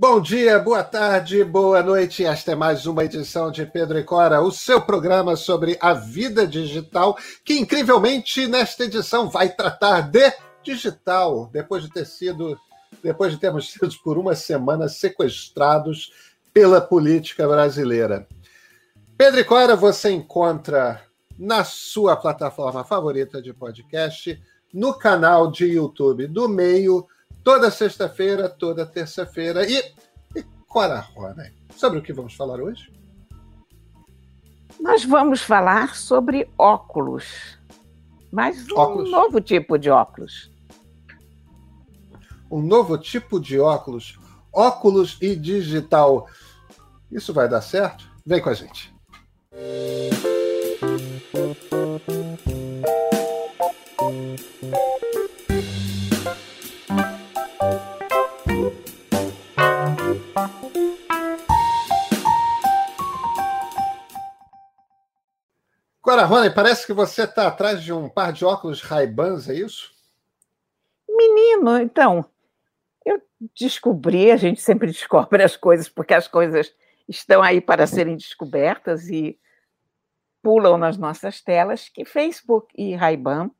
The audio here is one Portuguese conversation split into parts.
Bom dia, boa tarde, boa noite. Esta é mais uma edição de Pedro e Cora, o seu programa sobre a vida digital, que incrivelmente nesta edição vai tratar de digital, depois de ter sido, depois de termos sido por uma semana sequestrados pela política brasileira. Pedro e Cora você encontra na sua plataforma favorita de podcast, no canal de YouTube do Meio toda sexta-feira, toda terça-feira. E, e Cora Rona, sobre o que vamos falar hoje? Nós vamos falar sobre óculos, mas um óculos. novo tipo de óculos. Um novo tipo de óculos, óculos e digital. Isso vai dar certo? Vem com a gente. Agora, Rony, parece que você está atrás de um par de óculos Ray-Bans, é isso? Menino, então, eu descobri, a gente sempre descobre as coisas, porque as coisas estão aí para serem descobertas e pulam nas nossas telas, que Facebook e Ray-Ban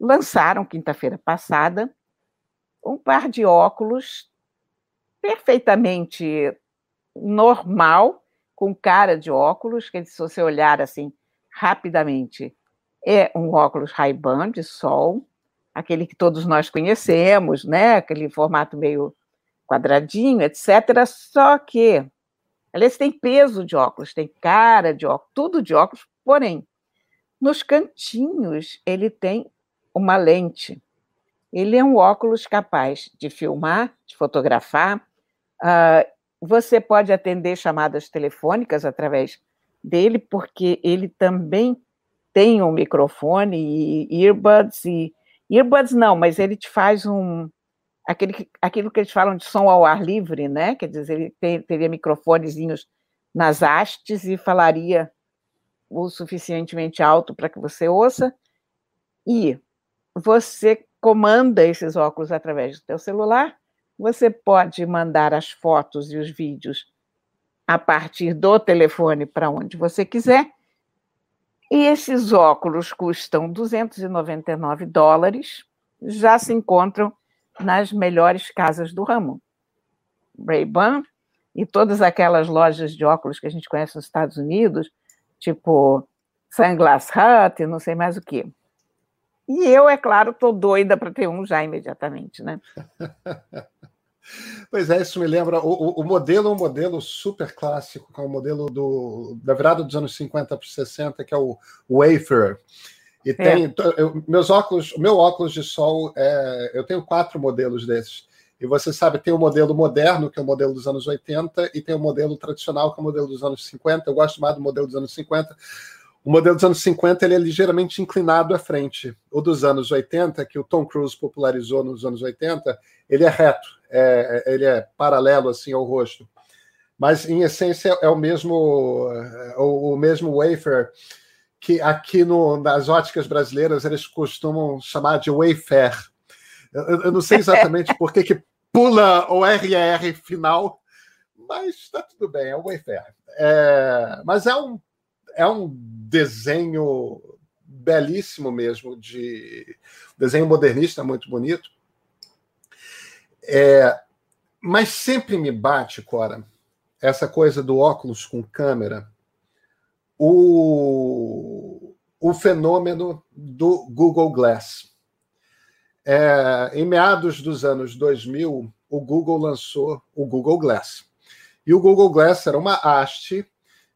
lançaram quinta-feira passada um par de óculos perfeitamente normal, com cara de óculos, que se você olhar assim rapidamente. É um óculos Ray-Ban de sol, aquele que todos nós conhecemos, né? Aquele formato meio quadradinho, etc. Só que, aliás, tem peso de óculos, tem cara de óculos, tudo de óculos, porém, nos cantinhos ele tem uma lente. Ele é um óculos capaz de filmar, de fotografar. Uh, você pode atender chamadas telefônicas através dele, porque ele também tem um microfone e earbuds e earbuds não, mas ele te faz um aquele aquilo que eles falam de som ao ar livre, né? Quer dizer, ele teria microfonezinhos nas hastes e falaria o suficientemente alto para que você ouça. E você comanda esses óculos através do seu celular. Você pode mandar as fotos e os vídeos a partir do telefone para onde você quiser. E esses óculos custam 299 dólares, já se encontram nas melhores casas do ramo. Ray-Ban e todas aquelas lojas de óculos que a gente conhece nos Estados Unidos, tipo Sunglass Hut, não sei mais o quê. E eu, é claro, estou doida para ter um já imediatamente, né? Pois é, isso me lembra. O, o, modelo é um modelo super clássico, que é o um modelo do, da virada dos anos 50 para 60, que é o Wayfarer. E é. tem. Eu, meus óculos, o meu óculos de sol, é, eu tenho quatro modelos desses. E você sabe, tem o modelo moderno, que é o modelo dos anos 80, e tem o modelo tradicional, que é o modelo dos anos 50. Eu gosto mais do modelo dos anos 50, o modelo dos anos 50 ele é ligeiramente inclinado à frente. O dos anos 80, que o Tom Cruise popularizou nos anos 80, ele é reto, é, é, ele é paralelo assim ao rosto. Mas em essência é o mesmo é, o, o mesmo wafer que aqui no, nas óticas brasileiras eles costumam chamar de Wayfair. Eu, eu não sei exatamente por que, que pula o RR final, mas está tudo bem, é o Wayfair. É, mas é um é um desenho belíssimo mesmo, de desenho modernista muito bonito. É, mas sempre me bate, Cora, essa coisa do óculos com câmera, o, o fenômeno do Google Glass. É, em meados dos anos 2000, o Google lançou o Google Glass. E o Google Glass era uma haste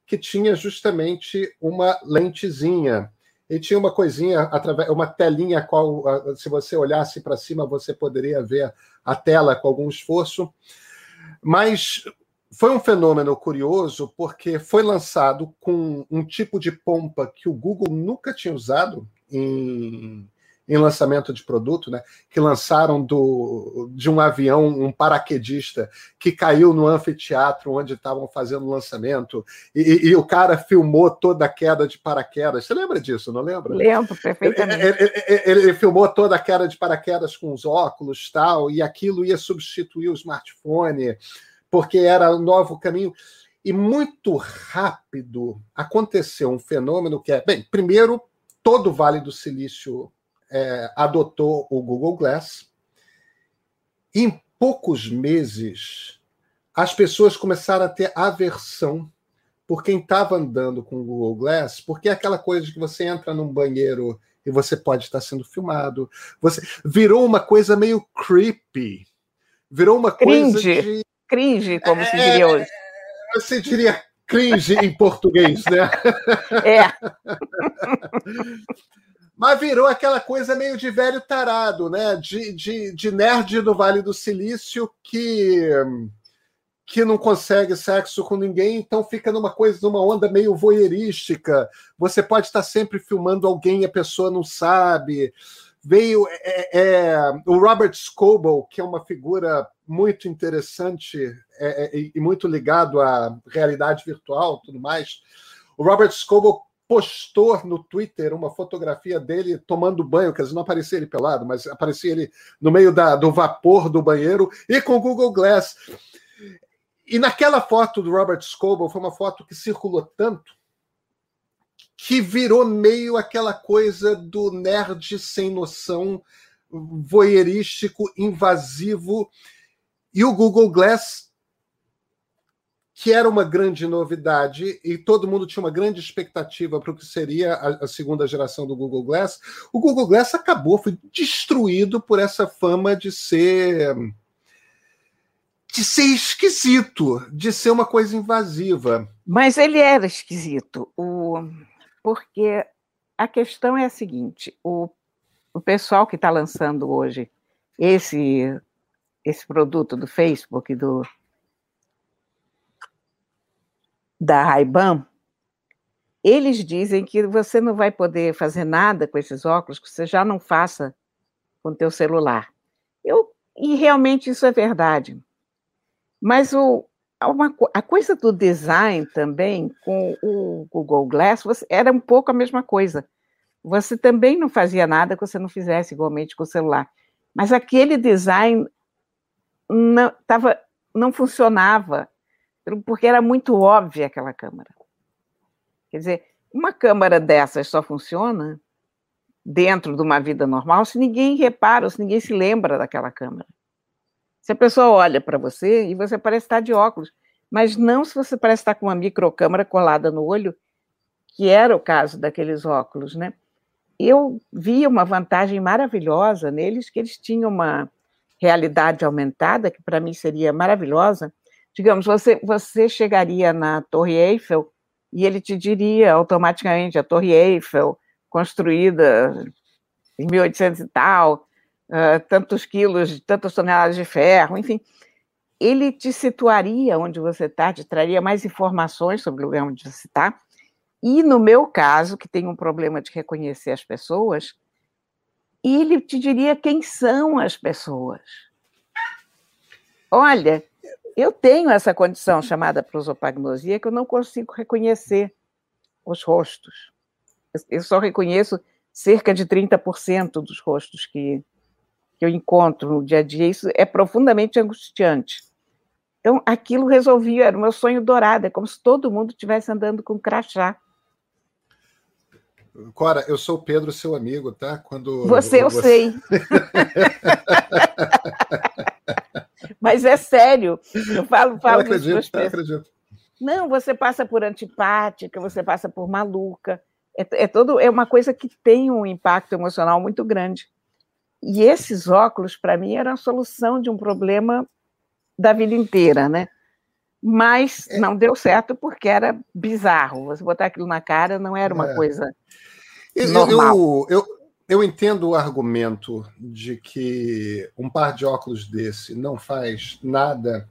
que tinha justamente uma lentezinha. E tinha uma coisinha, através, uma telinha, qual, se você olhasse para cima, você poderia ver a tela com algum esforço. Mas foi um fenômeno curioso, porque foi lançado com um tipo de pompa que o Google nunca tinha usado em, em lançamento de produto, né? Que lançaram do, de um avião um paraquedista que caiu no anfiteatro onde estavam fazendo o lançamento e, e, o cara filmou toda a queda de paraquedas. Você lembra disso? Não lembra? Lembro perfeitamente. Ele, ele, ele, ele filmou toda a queda de paraquedas com os óculos tal e aquilo ia substituir o smartphone porque era o novo caminho. E muito rápido aconteceu um fenômeno que é, bem, primeiro, todo o Vale do Silício é, adotou o Google Glass. Em poucos meses, as pessoas começaram a ter aversão por quem estava andando com o Google Glass, porque é aquela coisa que você entra num banheiro e você pode estar sendo filmado. Você virou uma coisa meio creepy. Virou uma cringe. coisa de cringe, como é, se diria hoje. Você diria cringe em português, né? É. Mas virou aquela coisa meio de velho tarado, né? De, de, de nerd do Vale do Silício que que não consegue sexo com ninguém, então fica numa coisa, numa onda meio voyeurística. Você pode estar sempre filmando alguém e a pessoa não sabe. Veio é, é, o Robert Scoble, que é uma figura muito interessante é, é e muito ligado à realidade virtual, tudo mais. O Robert Scoble postou no Twitter uma fotografia dele tomando banho, quer dizer, não aparecia ele pelado, mas aparecia ele no meio da, do vapor do banheiro e com o Google Glass. E naquela foto do Robert Scoble, foi uma foto que circulou tanto que virou meio aquela coisa do nerd sem noção, voyeurístico, invasivo. E o Google Glass, que era uma grande novidade, e todo mundo tinha uma grande expectativa para o que seria a, a, segunda geração do Google Glass, o Google Glass acabou, foi destruído por essa fama de ser de ser esquisito, de ser uma coisa invasiva. Mas ele era esquisito, o... porque a questão é a seguinte: o, o pessoal que está lançando hoje esse, esse produto do Facebook, do, da Ray-Ban, eles dizem que você não vai poder fazer nada com esses óculos que você já não faça com teu celular. Eu, e realmente isso é verdade. Mas o, uma, a coisa do design também, com o Google Glass, você, era um pouco a mesma coisa. Você também não fazia nada que você não fizesse igualmente com o celular. Mas aquele design não, tava, não funcionava, porque era muito óbvia aquela câmera. Quer dizer, uma câmera dessas só funciona dentro de uma vida normal se ninguém repara, se ninguém se lembra daquela câmera. Se a pessoa olha para você e você parece estar de óculos, mas não se você parece estar com uma microcâmera colada no olho, que era o caso daqueles óculos, né? Eu via uma vantagem maravilhosa neles, que eles tinham uma realidade aumentada, que para mim seria maravilhosa. Digamos, você, você chegaria na Torre Eiffel e ele te diria automaticamente a Torre Eiffel, construída em 1800 e tal, uh, tantos quilos, tantas toneladas de ferro, enfim. Ele te situaria onde você está, te traria mais informações sobre o lugar onde você está. E no meu caso, que tem um problema de reconhecer as pessoas, ele te diria quem são as pessoas. Olha, eu tenho essa condição chamada prosopagnosia que eu não consigo reconhecer os rostos. Eu só reconheço cerca de 30% dos rostos que, que eu encontro no dia a dia, isso é profundamente angustiante. Então, aquilo resolvia, era o meu sonho dourado, é como se todo mundo estivesse andando com crachá. Cora, eu sou o Pedro, seu amigo, tá? Quando você, eu sei. Mas é sério. Eu falo, falo eu acredito, eu acredito. Não, você passa por antipática, você passa por maluca. É, é, todo, é uma coisa que tem um impacto emocional muito grande. E esses óculos, para mim, eram a solução de um problema da vida inteira, né? Mas é. não deu certo porque era bizarro. Você botar aquilo na cara não era uma é. coisa eu, normal. Eu, eu, eu entendo o argumento de que um par de óculos desse não faz nada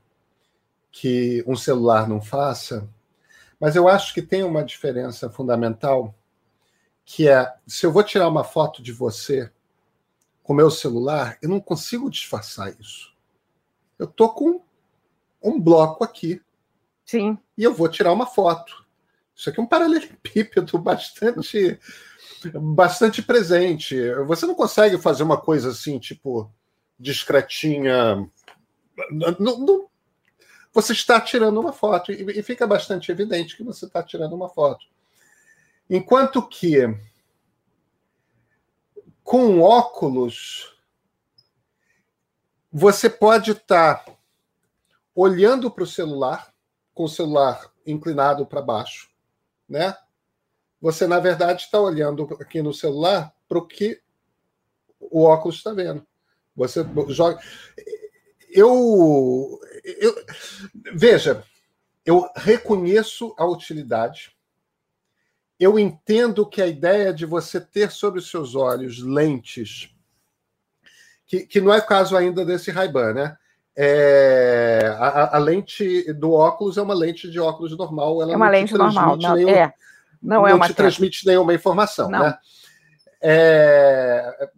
que um celular não faça, mas eu acho que tem uma diferença fundamental, que é se eu vou tirar uma foto de você com meu celular, eu não consigo disfarçar isso. Eu tô com um bloco aqui. Sim. E eu vou tirar uma foto. Isso aqui é um paralelepípedo bastante bastante presente. Você não consegue fazer uma coisa assim, tipo, discretinha. Não, não, você está tirando uma foto e, e fica bastante evidente que você está tirando uma foto. Enquanto que com óculos você pode estar tá olhando para o celular, com o celular inclinado para baixo, né? Você, na verdade, está olhando aqui no celular para o que o óculos está vendo. Você joga. Eu, eu. Veja, eu reconheço a utilidade. Eu entendo que a ideia de você ter sobre os seus olhos lentes, que, que não é o caso ainda desse Ray-Ban, né? É, a, a, lente do óculos é uma lente de óculos normal. Ela é uma lente normal, não, nenhum, é. Não, não é uma te transmite nenhuma informação, não. né? É,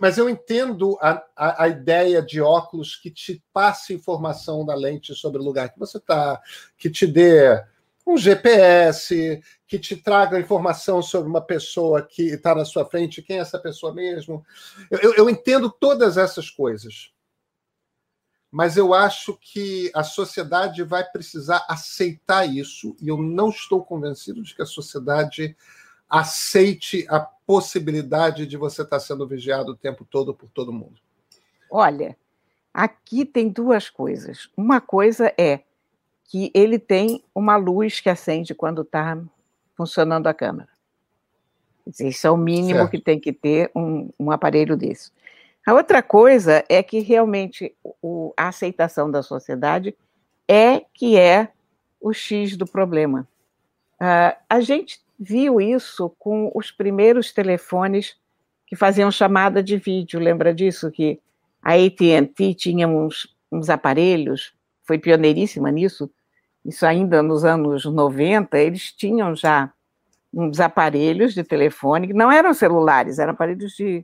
mas eu entendo a, a, a, ideia de óculos que te passe informação da lente sobre o lugar que você está, que te dê um GPS, que te traga informação sobre uma pessoa que está na sua frente, quem é essa pessoa mesmo. Eu, eu, eu entendo todas essas coisas. Mas eu acho que a sociedade vai precisar aceitar isso, e eu não estou convencido de que a sociedade aceite a possibilidade de você estar sendo vigiado o tempo todo por todo mundo? Olha, aqui tem duas coisas. Uma coisa é que ele tem uma luz que acende quando está funcionando a câmera. Isso é o mínimo certo. que tem que ter um, um, aparelho desse. A outra coisa é que realmente o, a aceitação da sociedade é que é o X do problema. Uh, a gente viu isso com os primeiros telefones que faziam chamada de vídeo. Lembra disso? Que a AT&T tinha uns, uns aparelhos, foi pioneiríssima nisso, isso ainda nos anos 90, eles tinham já uns aparelhos de telefone, que não eram celulares, eram aparelhos de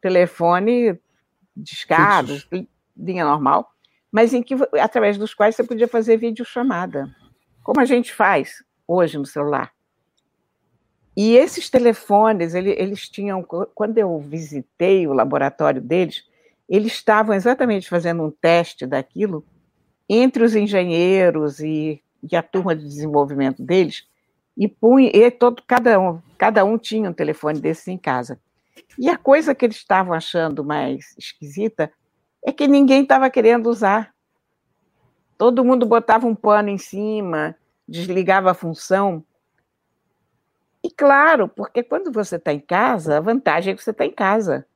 telefone discados, linha normal, mas em que, através dos quais você podia fazer videochamada, como a gente faz hoje no celular. E esses telefones, ele, eles tinham, quando eu visitei o laboratório deles, eles estavam exatamente fazendo um teste daquilo entre os engenheiros e, e a turma de desenvolvimento deles, e, punha, e todo, cada, um, cada um tinha um telefone desses em casa. E a coisa que eles estavam achando mais esquisita é que ninguém estava querendo usar. Todo mundo botava um pano em cima, desligava a função, e claro, porque quando você está em casa, a vantagem é que você está em casa.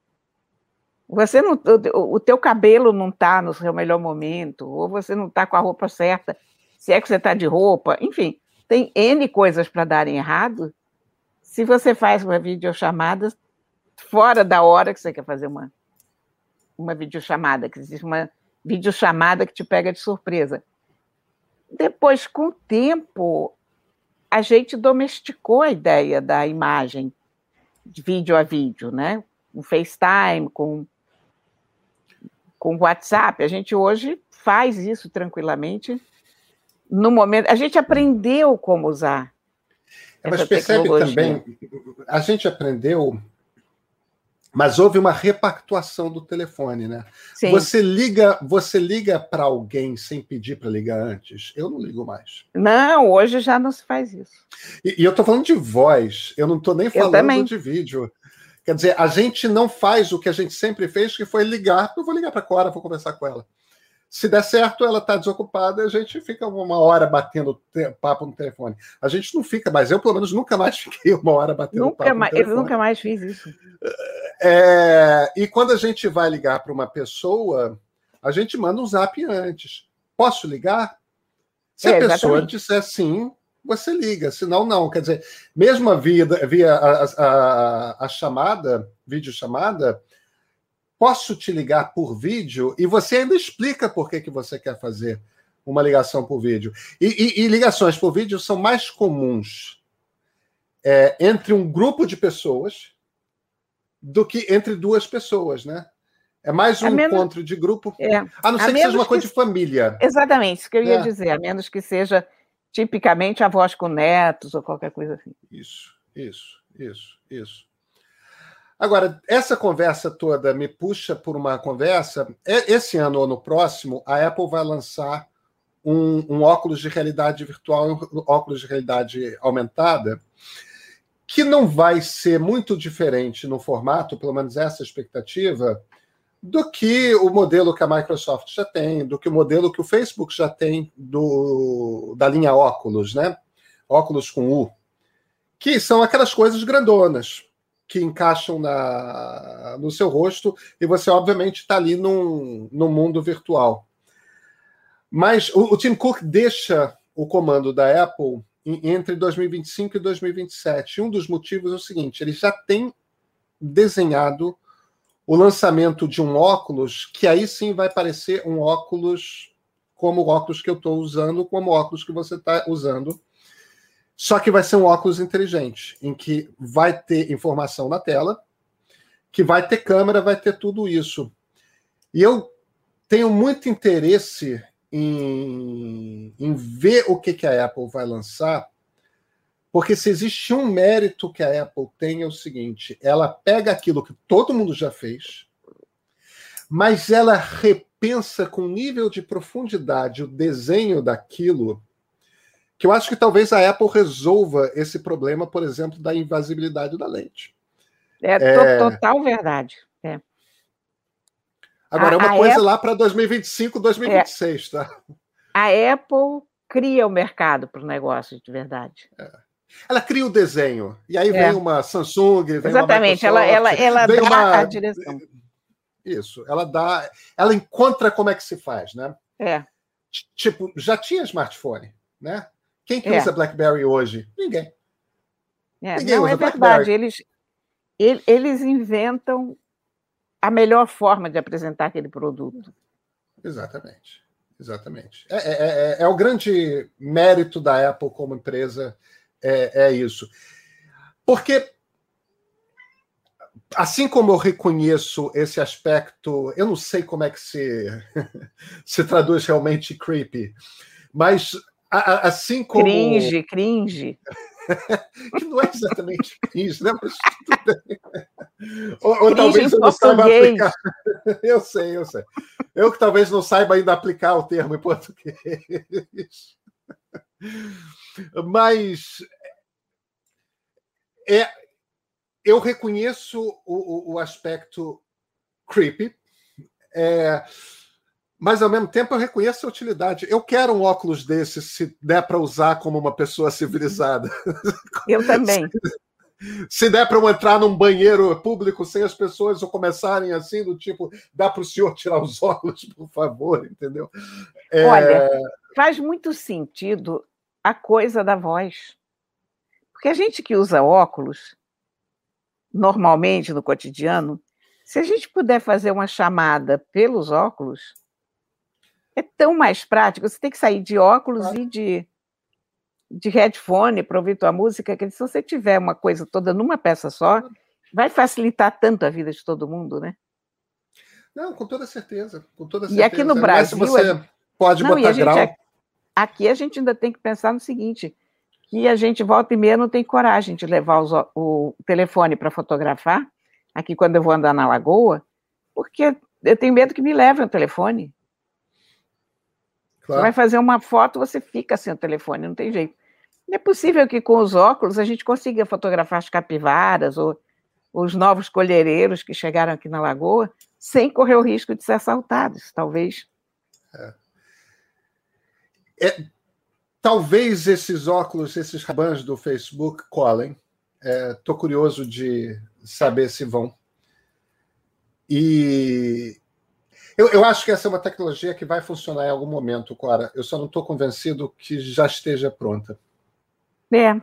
Você não, o, teu cabelo não está no seu melhor momento, ou você não está com a roupa certa, se é que você está de roupa, enfim, tem N coisas para darem errado. Se você faz uma videochamada fora da hora que você quer fazer uma, uma videochamada, que existe uma videochamada que te pega de surpresa. Depois, com o tempo, a gente domesticou a ideia da imagem de vídeo a vídeo, né? Com FaceTime, com, com WhatsApp. A gente hoje faz isso tranquilamente. No momento, a gente aprendeu como usar. É, mas percebe também, a gente aprendeu mas houve uma repactuação do telefone, né? Sim. Você liga, você liga para alguém sem pedir para ligar antes? Eu não ligo mais. Não, hoje já não se faz isso. E, e eu estou falando de voz, eu não estou nem falando de vídeo. Quer dizer, a gente não faz o que a gente sempre fez, que foi ligar. Eu vou ligar para a Cora, vou conversar com ela. Se der certo, ela está desocupada, a gente fica uma hora batendo papo no telefone. A gente não fica mais. Eu, pelo menos, nunca mais fiquei uma hora batendo nunca papo mais, no telefone. Eu nunca mais fiz isso. É, e quando a gente vai ligar para uma pessoa, a gente manda um zap antes. Posso ligar? Se é, a pessoa exatamente. disser sim, você liga. Senão, não. Quer dizer, mesmo via, via a, a, a chamada, videochamada, posso te ligar por vídeo e você ainda explica por que, que você quer fazer uma ligação por vídeo. E, e, e ligações por vídeo são mais comuns é, entre um grupo de pessoas do que entre duas pessoas, né? É mais um menos... encontro de grupo. É. A não ser a que seja uma coisa que... de família. Exatamente, isso que eu ia é. dizer, a menos que seja tipicamente avós com netos ou qualquer coisa assim. Isso, isso, isso, isso. Agora, essa conversa toda me puxa por uma conversa. Esse ano ou no próximo, a Apple vai lançar um, um óculos de realidade virtual, um óculos de realidade aumentada, que não vai ser muito diferente no formato, pelo menos essa expectativa, do que o modelo que a Microsoft já tem, do que o modelo que o Facebook já tem do, da linha óculos, né? Óculos com U, que são aquelas coisas grandonas que encaixam na, no seu rosto e você, obviamente, está ali num, num mundo virtual. Mas o, o Tim Cook deixa o comando da Apple entre 2025 e 2027. Um dos motivos é o seguinte: ele já tem desenhado o lançamento de um óculos que aí sim vai parecer um óculos como o óculos que eu estou usando, como o óculos que você está usando. Só que vai ser um óculos inteligente, em que vai ter informação na tela, que vai ter câmera, vai ter tudo isso. E eu tenho muito interesse em, em ver o que, que a Apple vai lançar, porque se existe um mérito que a Apple tem é o seguinte: ela pega aquilo que todo mundo já fez, mas ela repensa com nível de profundidade o desenho daquilo, que eu acho que talvez a Apple resolva esse problema, por exemplo, da invasibilidade da lente. É, é... total verdade. É. Agora, é uma coisa Apple... lá para 2025, 2026, é. tá? A Apple cria o mercado para o negócio, de verdade. É. Ela cria o desenho. E aí é. vem uma Samsung, vem Exatamente, uma ela, ela, ela dá uma... a direção. Isso, ela dá. Ela encontra como é que se faz, né? É. Tipo, já tinha smartphone, né? Quem que é. usa BlackBerry hoje? Ninguém. É, Ninguém não, é verdade. Eles, eles inventam a melhor forma de apresentar aquele produto. Exatamente. Exatamente. É, é, é, é o grande mérito da Apple como empresa é, é isso. Porque, assim como eu reconheço esse aspecto, eu não sei como é que se, se traduz realmente creepy, mas assim como. Cringe, cringe. que não é exatamente cringe, né? Mas ou, ou talvez eu não saiba aplicar. Eu sei, eu sei. Eu que talvez não saiba ainda aplicar o termo em português. Mas é, eu reconheço o, o, o aspecto creepy, é, mas ao mesmo tempo eu reconheço a utilidade. Eu quero um óculos desse se der para usar como uma pessoa civilizada. Eu também. se der para eu entrar num banheiro público sem as pessoas começarem assim, do tipo, dá para o senhor tirar os óculos, por favor, entendeu? É... Olha, faz muito sentido a coisa da voz. Porque a gente que usa óculos, normalmente no cotidiano, se a gente puder fazer uma chamada pelos óculos, é tão mais prático. Você tem que sair de óculos e de, de headphone para ouvir tua música, que se você tiver uma coisa toda numa peça só, vai facilitar tanto a vida de todo mundo, né? Não, com toda certeza. Com toda certeza. E aqui no Brasil. você pode não, botar grau. Aqui a gente ainda tem que pensar no seguinte: que a gente volta e meia não tem coragem de levar os, o telefone para fotografar, aqui quando eu vou andar na lagoa, porque eu tenho medo que me levem o telefone. Claro. Você vai fazer uma foto, você fica sem o telefone, não tem jeito. É possível que com os óculos a gente consiga fotografar as capivaras ou os novos colhereiros que chegaram aqui na lagoa sem correr o risco de ser assaltados, talvez. É. É, Talvez esses óculos, esses rabans do Facebook colhem. Estou é, curioso de saber se vão. E eu, eu, acho que essa é uma tecnologia que vai funcionar em algum momento, Cora. Eu só não estou convencido que já esteja pronta. É.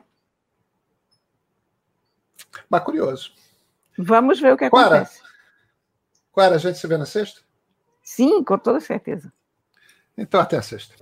Mas curioso. Vamos ver o que acontece. Clara, a gente se vê na sexta? Sim, com toda certeza. Então, até a sexta.